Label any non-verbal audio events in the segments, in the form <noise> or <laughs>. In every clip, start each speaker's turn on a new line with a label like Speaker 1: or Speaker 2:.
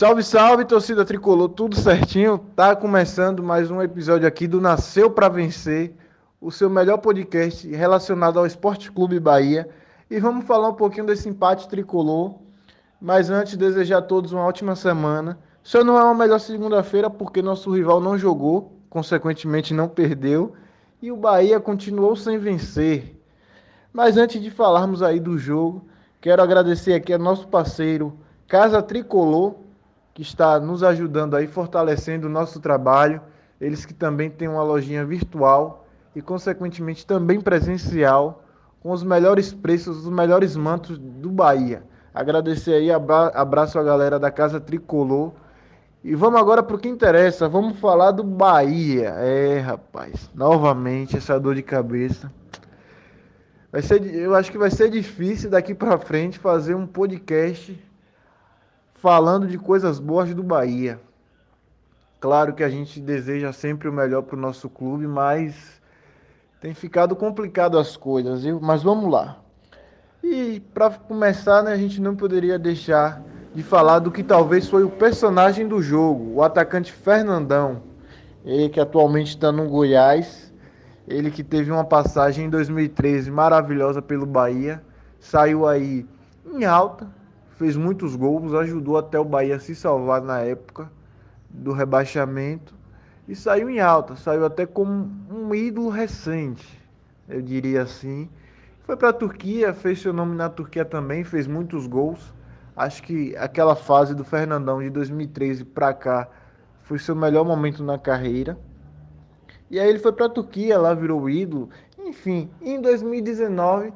Speaker 1: Salve, salve, torcida tricolor, tudo certinho? Tá começando mais um episódio aqui do Nasceu para Vencer, o seu melhor podcast relacionado ao Esporte Clube Bahia. E vamos falar um pouquinho desse empate tricolor. Mas antes, desejar a todos uma ótima semana. Só não é uma melhor segunda-feira porque nosso rival não jogou, consequentemente não perdeu, e o Bahia continuou sem vencer. Mas antes de falarmos aí do jogo, quero agradecer aqui ao nosso parceiro Casa Tricolor que está nos ajudando aí, fortalecendo o nosso trabalho. Eles que também têm uma lojinha virtual e, consequentemente, também presencial, com os melhores preços, os melhores mantos do Bahia. Agradecer aí, abraço a galera da Casa Tricolor. E vamos agora para o que interessa, vamos falar do Bahia. É, rapaz, novamente essa dor de cabeça. Vai ser, eu acho que vai ser difícil daqui para frente fazer um podcast falando de coisas boas do Bahia. Claro que a gente deseja sempre o melhor para o nosso clube, mas tem ficado complicado as coisas, viu? Mas vamos lá. E para começar, né, a gente não poderia deixar de falar do que talvez foi o personagem do jogo, o atacante Fernandão. Ele que atualmente está no Goiás, ele que teve uma passagem em 2013 maravilhosa pelo Bahia, saiu aí em alta, fez muitos gols, ajudou até o Bahia a se salvar na época do rebaixamento e saiu em alta, saiu até como um ídolo recente, eu diria assim. Foi para a Turquia, fez seu nome na Turquia também, fez muitos gols. Acho que aquela fase do Fernandão de 2013 para cá foi seu melhor momento na carreira. E aí ele foi para a Turquia, lá virou ídolo. Enfim, em 2019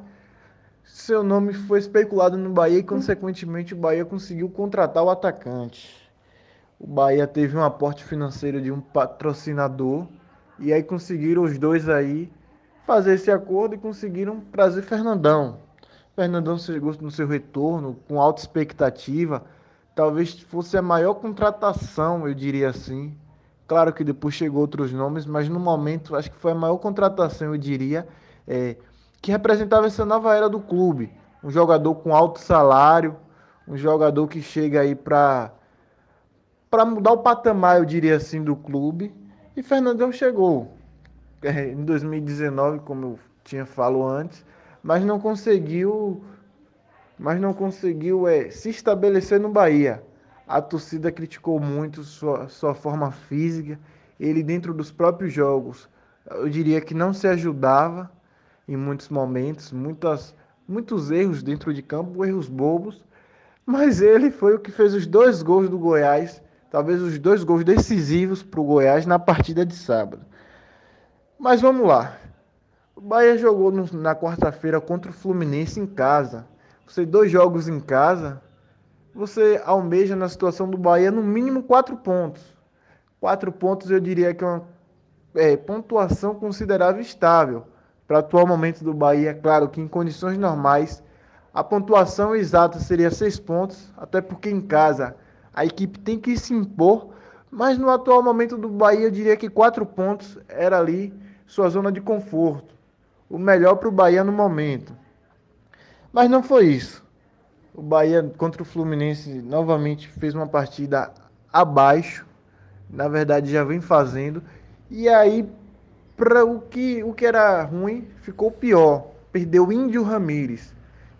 Speaker 1: seu nome foi especulado no Bahia e, consequentemente, o Bahia conseguiu contratar o atacante. O Bahia teve um aporte financeiro de um patrocinador e aí conseguiram os dois aí fazer esse acordo e conseguiram trazer Fernandão. Fernandão chegou no seu retorno com alta expectativa. Talvez fosse a maior contratação, eu diria assim. Claro que depois chegou outros nomes, mas no momento acho que foi a maior contratação, eu diria. É, que representava essa nova era do clube. Um jogador com alto salário, um jogador que chega aí para para mudar o patamar, eu diria assim, do clube. E Fernandão chegou é, em 2019, como eu tinha falado antes, mas não conseguiu mas não conseguiu é, se estabelecer no Bahia. A torcida criticou muito sua, sua forma física, ele dentro dos próprios jogos, eu diria que não se ajudava em muitos momentos, muitas, muitos erros dentro de campo, erros bobos, mas ele foi o que fez os dois gols do Goiás, talvez os dois gols decisivos para o Goiás na partida de sábado. Mas vamos lá. O Bahia jogou na quarta-feira contra o Fluminense em casa. Você dois jogos em casa, você almeja na situação do Bahia no mínimo quatro pontos. Quatro pontos eu diria que é uma é, pontuação considerável estável para o atual momento do Bahia, é claro que em condições normais a pontuação exata seria seis pontos, até porque em casa a equipe tem que se impor, mas no atual momento do Bahia eu diria que quatro pontos era ali sua zona de conforto, o melhor para o Bahia no momento. Mas não foi isso. O Bahia contra o Fluminense novamente fez uma partida abaixo, na verdade já vem fazendo, e aí para o que, o que era ruim ficou pior. Perdeu Índio Ramírez.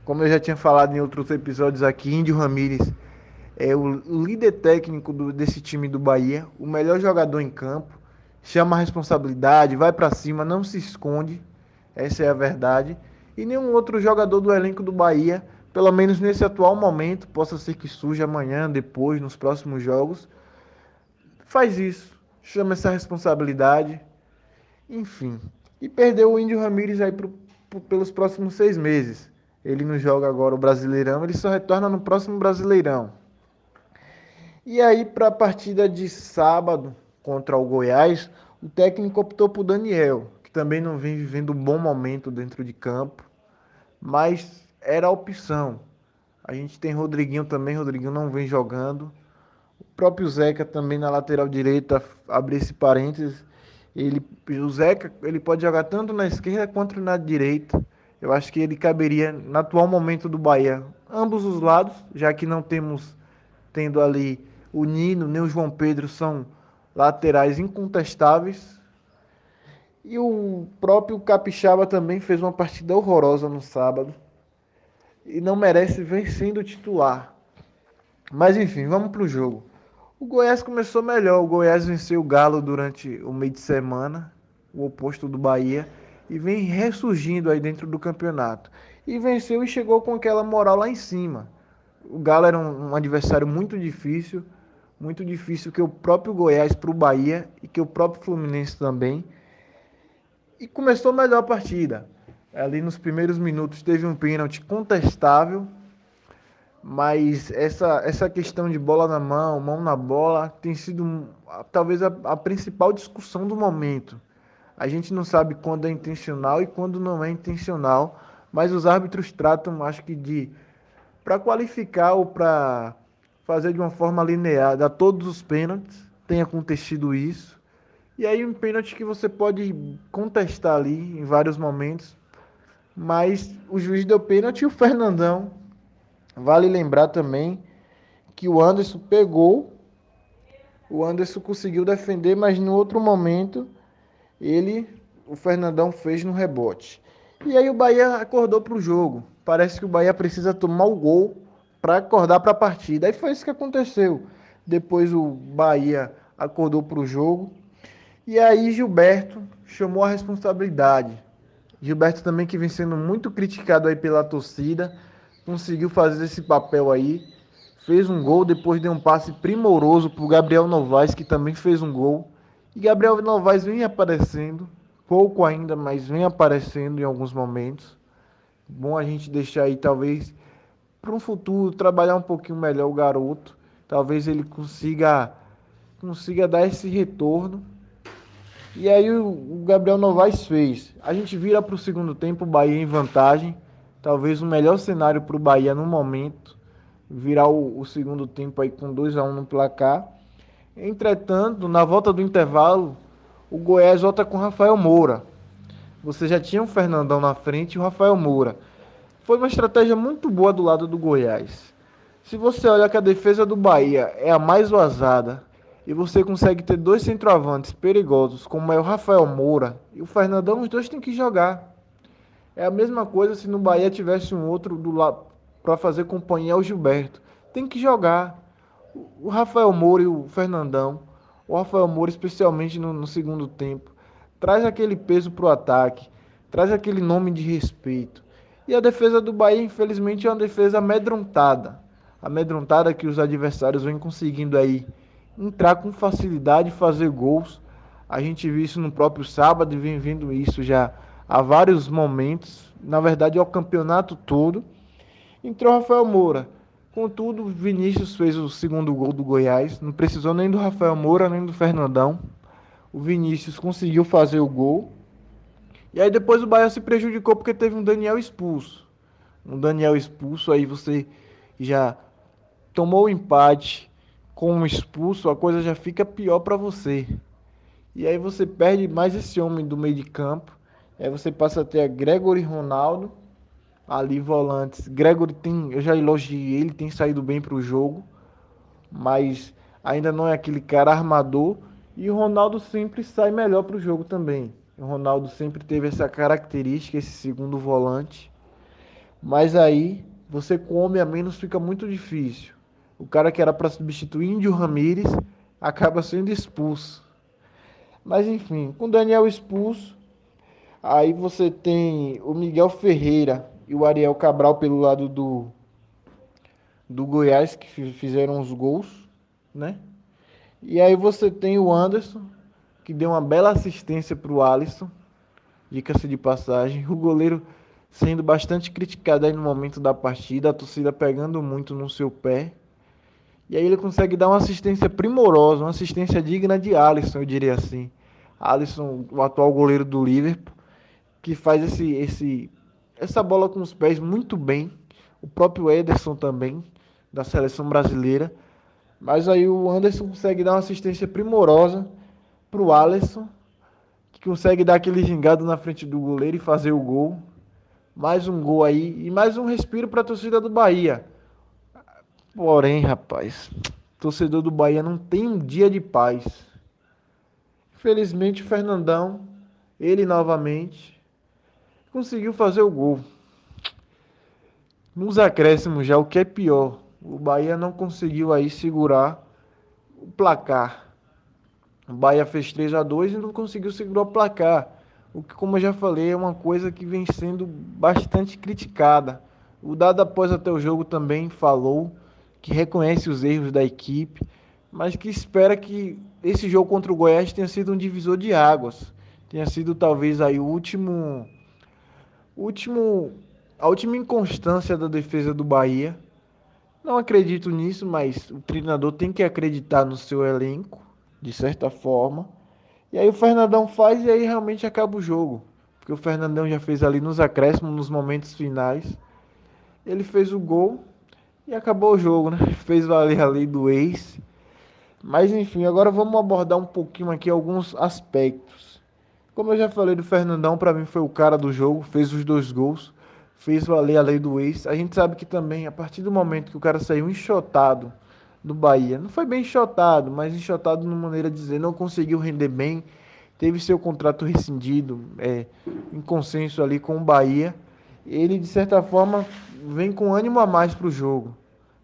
Speaker 1: Como eu já tinha falado em outros episódios aqui, Índio Ramírez é o líder técnico do, desse time do Bahia, o melhor jogador em campo, chama a responsabilidade, vai para cima, não se esconde. Essa é a verdade. E nenhum outro jogador do elenco do Bahia, pelo menos nesse atual momento, possa ser que surja amanhã, depois, nos próximos jogos, faz isso. Chama essa responsabilidade, enfim. E perdeu o Índio Ramírez aí pro, pro, pelos próximos seis meses. Ele não joga agora o Brasileirão, ele só retorna no próximo Brasileirão. E aí, para a partida de sábado contra o Goiás, o técnico optou por Daniel, que também não vem vivendo um bom momento dentro de campo, mas era a opção. A gente tem Rodriguinho também, Rodriguinho não vem jogando. O próprio Zeca também na lateral direita, abre esse parênteses, ele, o Zeca ele pode jogar tanto na esquerda quanto na direita. Eu acho que ele caberia no atual momento do Bahia, ambos os lados, já que não temos tendo ali o Nino nem o João Pedro são laterais incontestáveis. E o próprio Capixaba também fez uma partida horrorosa no sábado. E não merece vencendo o titular. Mas enfim, vamos para o jogo. O Goiás começou melhor. O Goiás venceu o Galo durante o meio de semana, o oposto do Bahia, e vem ressurgindo aí dentro do campeonato. E venceu e chegou com aquela moral lá em cima. O Galo era um, um adversário muito difícil, muito difícil que o próprio Goiás para o Bahia e que o próprio Fluminense também. E começou melhor a partida. Ali nos primeiros minutos teve um pênalti contestável, mas essa, essa questão de bola na mão, mão na bola, tem sido talvez a, a principal discussão do momento. A gente não sabe quando é intencional e quando não é intencional, mas os árbitros tratam, acho que de para qualificar ou para fazer de uma forma linear, dar todos os pênaltis, tem acontecido isso. E aí um pênalti que você pode contestar ali em vários momentos, mas o juiz deu pênalti e o Fernandão. Vale lembrar também que o Anderson pegou, o Anderson conseguiu defender, mas no outro momento ele, o Fernandão fez no rebote. E aí o Bahia acordou para o jogo. Parece que o Bahia precisa tomar o gol para acordar para a partida. Aí foi isso que aconteceu. Depois o Bahia acordou para o jogo. E aí Gilberto chamou a responsabilidade. Gilberto também que vem sendo muito criticado aí pela torcida, conseguiu fazer esse papel aí. Fez um gol, depois deu um passe primoroso para o Gabriel Novaes, que também fez um gol. E Gabriel Novaes vem aparecendo, pouco ainda, mas vem aparecendo em alguns momentos. Bom a gente deixar aí, talvez, para um futuro, trabalhar um pouquinho melhor o garoto. Talvez ele consiga, consiga dar esse retorno. E aí o, Gabriel Novaes fez. A gente vira para o segundo tempo, o Bahia em vantagem. Talvez o melhor cenário para o Bahia no momento. Virar o, o, segundo tempo aí com 2 a 1 um no placar. Entretanto, na volta do intervalo, o Goiás volta com Rafael Moura. Você já tinha o Fernandão na frente e o Rafael Moura. Foi uma estratégia muito boa do lado do Goiás. Se você olha que a defesa do Bahia é a mais vazada e você consegue ter dois centroavantes perigosos, como é o Rafael Moura e o Fernandão, os dois têm que jogar. É a mesma coisa se no Bahia tivesse um outro do lado para fazer companhia ao Gilberto. Tem que jogar. O Rafael Moura e o Fernandão, o Rafael Moura especialmente no, no segundo tempo, traz aquele peso para o ataque, traz aquele nome de respeito. E a defesa do Bahia, infelizmente, é uma defesa amedrontada. Amedrontada que os adversários vêm conseguindo aí entrar com facilidade e fazer gols. A gente viu isso no próprio sábado e vem vendo isso já há vários momentos. Na verdade, é o campeonato todo. Entrou Rafael Moura. Contudo, Vinícius fez o segundo gol do Goiás. Não precisou nem do Rafael Moura, nem do Fernandão. O Vinícius conseguiu fazer o gol. E aí depois o Bahia se prejudicou porque teve um Daniel expulso. Um Daniel expulso, aí você já tomou o empate com um expulso, a coisa já fica pior para você. E aí você perde mais esse homem do meio de campo. Aí você passa a ter a Gregory Ronaldo ali volantes. Gregory tem, eu já elogiei ele, tem saído bem para o jogo, mas ainda não é aquele cara armador. E o Ronaldo sempre sai melhor para o jogo também. O Ronaldo sempre teve essa característica, esse segundo volante. Mas aí, você com homem a menos fica muito difícil. O cara que era para substituir Índio Ramírez acaba sendo expulso. Mas enfim, com Daniel expulso, aí você tem o Miguel Ferreira e o Ariel Cabral pelo lado do do Goiás que fizeram os gols, né? E aí você tem o Anderson que deu uma bela assistência para o Alisson, dica-se de passagem. O goleiro sendo bastante criticado aí no momento da partida, a torcida pegando muito no seu pé. E aí ele consegue dar uma assistência primorosa, uma assistência digna de Alisson, eu diria assim. Alisson, o atual goleiro do Liverpool, que faz esse, esse, essa bola com os pés muito bem. O próprio Ederson também, da seleção brasileira. Mas aí o Anderson consegue dar uma assistência primorosa para o Alisson, que consegue dar aquele gingado na frente do goleiro e fazer o gol. Mais um gol aí e mais um respiro para a torcida do Bahia. Porém, rapaz, torcedor do Bahia não tem um dia de paz. Infelizmente, o Fernandão, ele novamente, conseguiu fazer o gol. Nos acréscimos já, o que é pior, o Bahia não conseguiu aí segurar o placar. O Bahia fez 3 a 2 e não conseguiu segurar o placar. O que, como eu já falei, é uma coisa que vem sendo bastante criticada. O Dado após até o jogo também falou que reconhece os erros da equipe, mas que espera que esse jogo contra o Goiás tenha sido um divisor de águas. Tenha sido talvez aí o último último a última inconstância da defesa do Bahia. Não acredito nisso, mas o treinador tem que acreditar no seu elenco, de certa forma. E aí o Fernandão faz e aí realmente acaba o jogo. Porque o Fernandão já fez ali nos acréscimos, nos momentos finais. Ele fez o gol e acabou o jogo, né? <laughs> Fez valer a lei do ex. Mas enfim, agora vamos abordar um pouquinho aqui alguns aspectos. Como eu já falei do Fernandão, para mim foi o cara do jogo, fez os dois gols fez valer a lei do ex. A gente sabe que também, a partir do momento que o cara saiu enxotado do Bahia, não foi bem enxotado, mas enxotado de maneira de dizer, não conseguiu render bem, teve seu contrato rescindido, é, em consenso ali com o Bahia. Ele, de certa forma, vem com ânimo a mais para o jogo.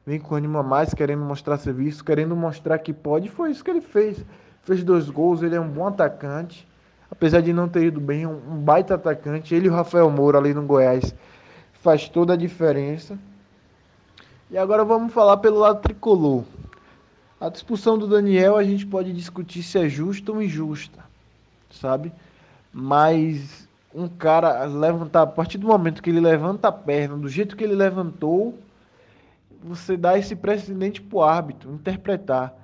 Speaker 1: Vem com ânimo a mais, querendo mostrar serviço, querendo mostrar que pode. Foi isso que ele fez. Fez dois gols, ele é um bom atacante. Apesar de não ter ido bem, um baita atacante. Ele e o Rafael Moura ali no Goiás faz toda a diferença. E agora vamos falar pelo lado tricolor. A expulsão do Daniel a gente pode discutir se é justa ou injusta, sabe? Mas um cara levantar, a partir do momento que ele levanta a perna, do jeito que ele levantou, você dá esse precedente pro árbitro interpretar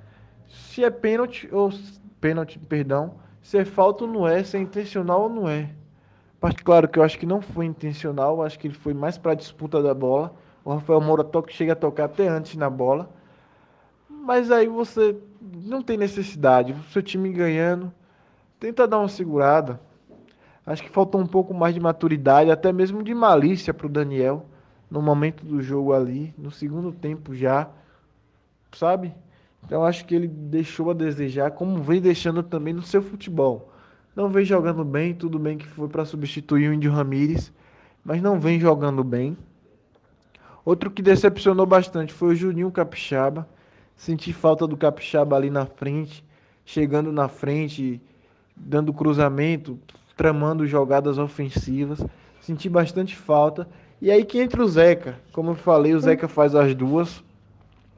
Speaker 1: se é pênalti ou pênalti, perdão, se é falta ou não é, se é intencional ou não é. Claro que eu acho que não foi intencional, acho que ele foi mais para a disputa da bola. O Rafael Moura toca, chega a tocar até antes na bola. Mas aí você não tem necessidade. O seu time ganhando, tenta dar uma segurada. Acho que faltou um pouco mais de maturidade, até mesmo de malícia para o Daniel no momento do jogo ali, no segundo tempo já, sabe? Então acho que ele deixou a desejar, como vem deixando também no seu futebol. Não vem jogando bem, tudo bem que foi para substituir o Índio Ramírez, mas não vem jogando bem. Outro que decepcionou bastante foi o Juninho Capixaba. Senti falta do Capixaba ali na frente, chegando na frente, dando cruzamento, tramando jogadas ofensivas. Senti bastante falta. E aí que entra o Zeca. Como eu falei, o Zeca faz as duas.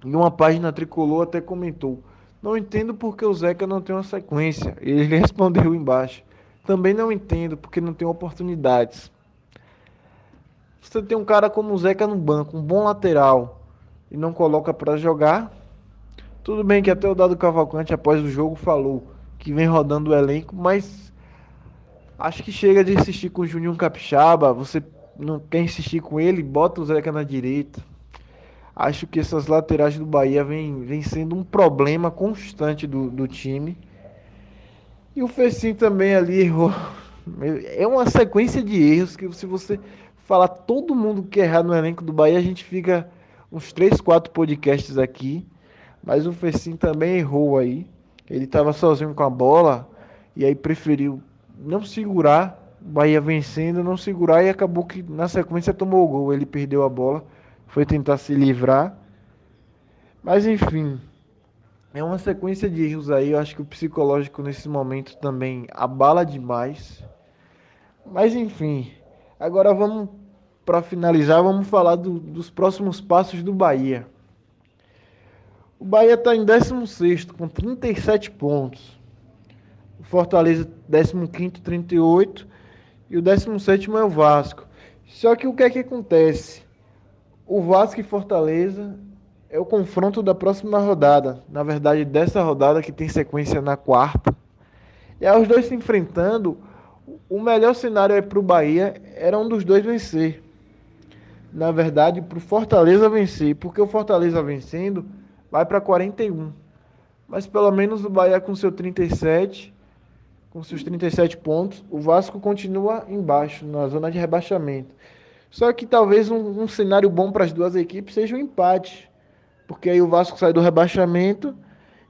Speaker 1: E uma página tricolor até comentou. Não entendo porque o Zeca não tem uma sequência. Ele <laughs> respondeu embaixo. Também não entendo porque não tem oportunidades. Você tem um cara como o Zeca no banco, um bom lateral, e não coloca para jogar. Tudo bem que até o Dado Cavalcante, após o jogo, falou que vem rodando o elenco, mas acho que chega de insistir com o Juninho Capixaba. Você não quer insistir com ele, bota o Zeca na direita. Acho que essas laterais do Bahia vem, vem sendo um problema constante do, do time. E o Fecim também ali errou. É uma sequência de erros que se você falar todo mundo que errar no elenco do Bahia, a gente fica uns 3, 4 podcasts aqui. Mas o Fecim também errou aí. Ele estava sozinho com a bola e aí preferiu não segurar. O Bahia vencendo, não segurar e acabou que na sequência tomou o gol. Ele perdeu a bola foi tentar se livrar. Mas enfim, é uma sequência de erros aí. Eu acho que o psicológico nesse momento também abala demais. Mas enfim, agora vamos para finalizar, vamos falar do, dos próximos passos do Bahia. O Bahia está em 16 com 37 pontos. O Fortaleza 15 38 e o 17 é o Vasco. Só que o que é que acontece? O Vasco e Fortaleza é o confronto da próxima rodada. Na verdade, dessa rodada que tem sequência na quarta. E aí os dois se enfrentando, o melhor cenário é para o Bahia era um dos dois vencer. Na verdade, para o Fortaleza vencer, porque o Fortaleza vencendo vai para 41. Mas pelo menos o Bahia com seu 37, com seus 37 pontos, o Vasco continua embaixo, na zona de rebaixamento. Só que talvez um, um cenário bom para as duas equipes seja um empate. Porque aí o Vasco sai do rebaixamento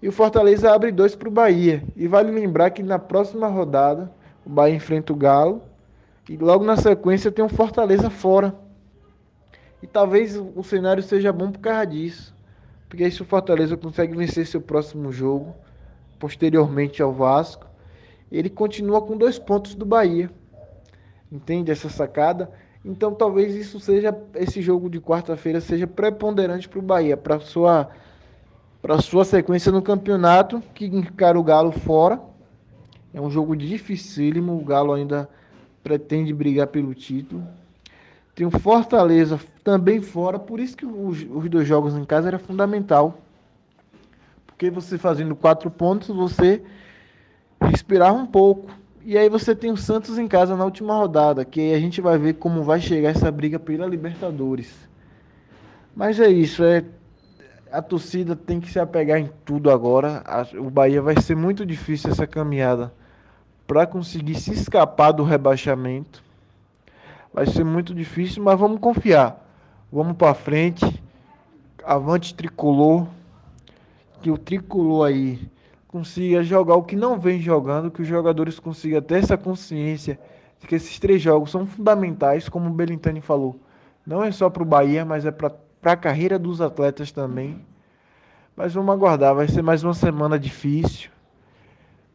Speaker 1: e o Fortaleza abre dois para o Bahia. E vale lembrar que na próxima rodada o Bahia enfrenta o Galo e logo na sequência tem o Fortaleza fora. E talvez o cenário seja bom por causa disso. Porque aí se o Fortaleza consegue vencer seu próximo jogo, posteriormente ao Vasco, ele continua com dois pontos do Bahia. Entende essa sacada? Então talvez isso seja esse jogo de quarta-feira seja preponderante para o Bahia, para sua para sua sequência no campeonato, que encara o Galo fora. É um jogo dificílimo, o Galo ainda pretende brigar pelo título. Tem o Fortaleza também fora, por isso que os, os dois jogos em casa era fundamental. Porque você fazendo quatro pontos, você respirar um pouco. E aí você tem o Santos em casa na última rodada, que a gente vai ver como vai chegar essa briga pela Libertadores. Mas é isso, é a torcida tem que se apegar em tudo agora. O Bahia vai ser muito difícil essa caminhada para conseguir se escapar do rebaixamento. Vai ser muito difícil, mas vamos confiar. Vamos para frente. Avante tricolor. Que o tricolor aí consiga jogar o que não vem jogando, que os jogadores consigam ter essa consciência de que esses três jogos são fundamentais, como o Belintani falou. Não é só para o Bahia, mas é para a carreira dos atletas também. Mas vamos aguardar, vai ser mais uma semana difícil,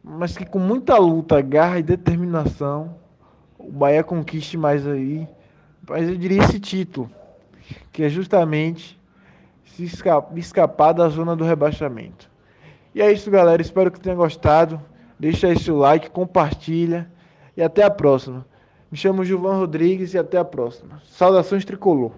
Speaker 1: mas que com muita luta, garra e determinação o Bahia conquiste mais aí, mas eu diria esse título, que é justamente se escapar da zona do rebaixamento. E é isso, galera. Espero que tenha gostado. Deixa aí seu like, compartilha e até a próxima. Me chamo Gilvan Rodrigues e até a próxima. Saudações tricolor.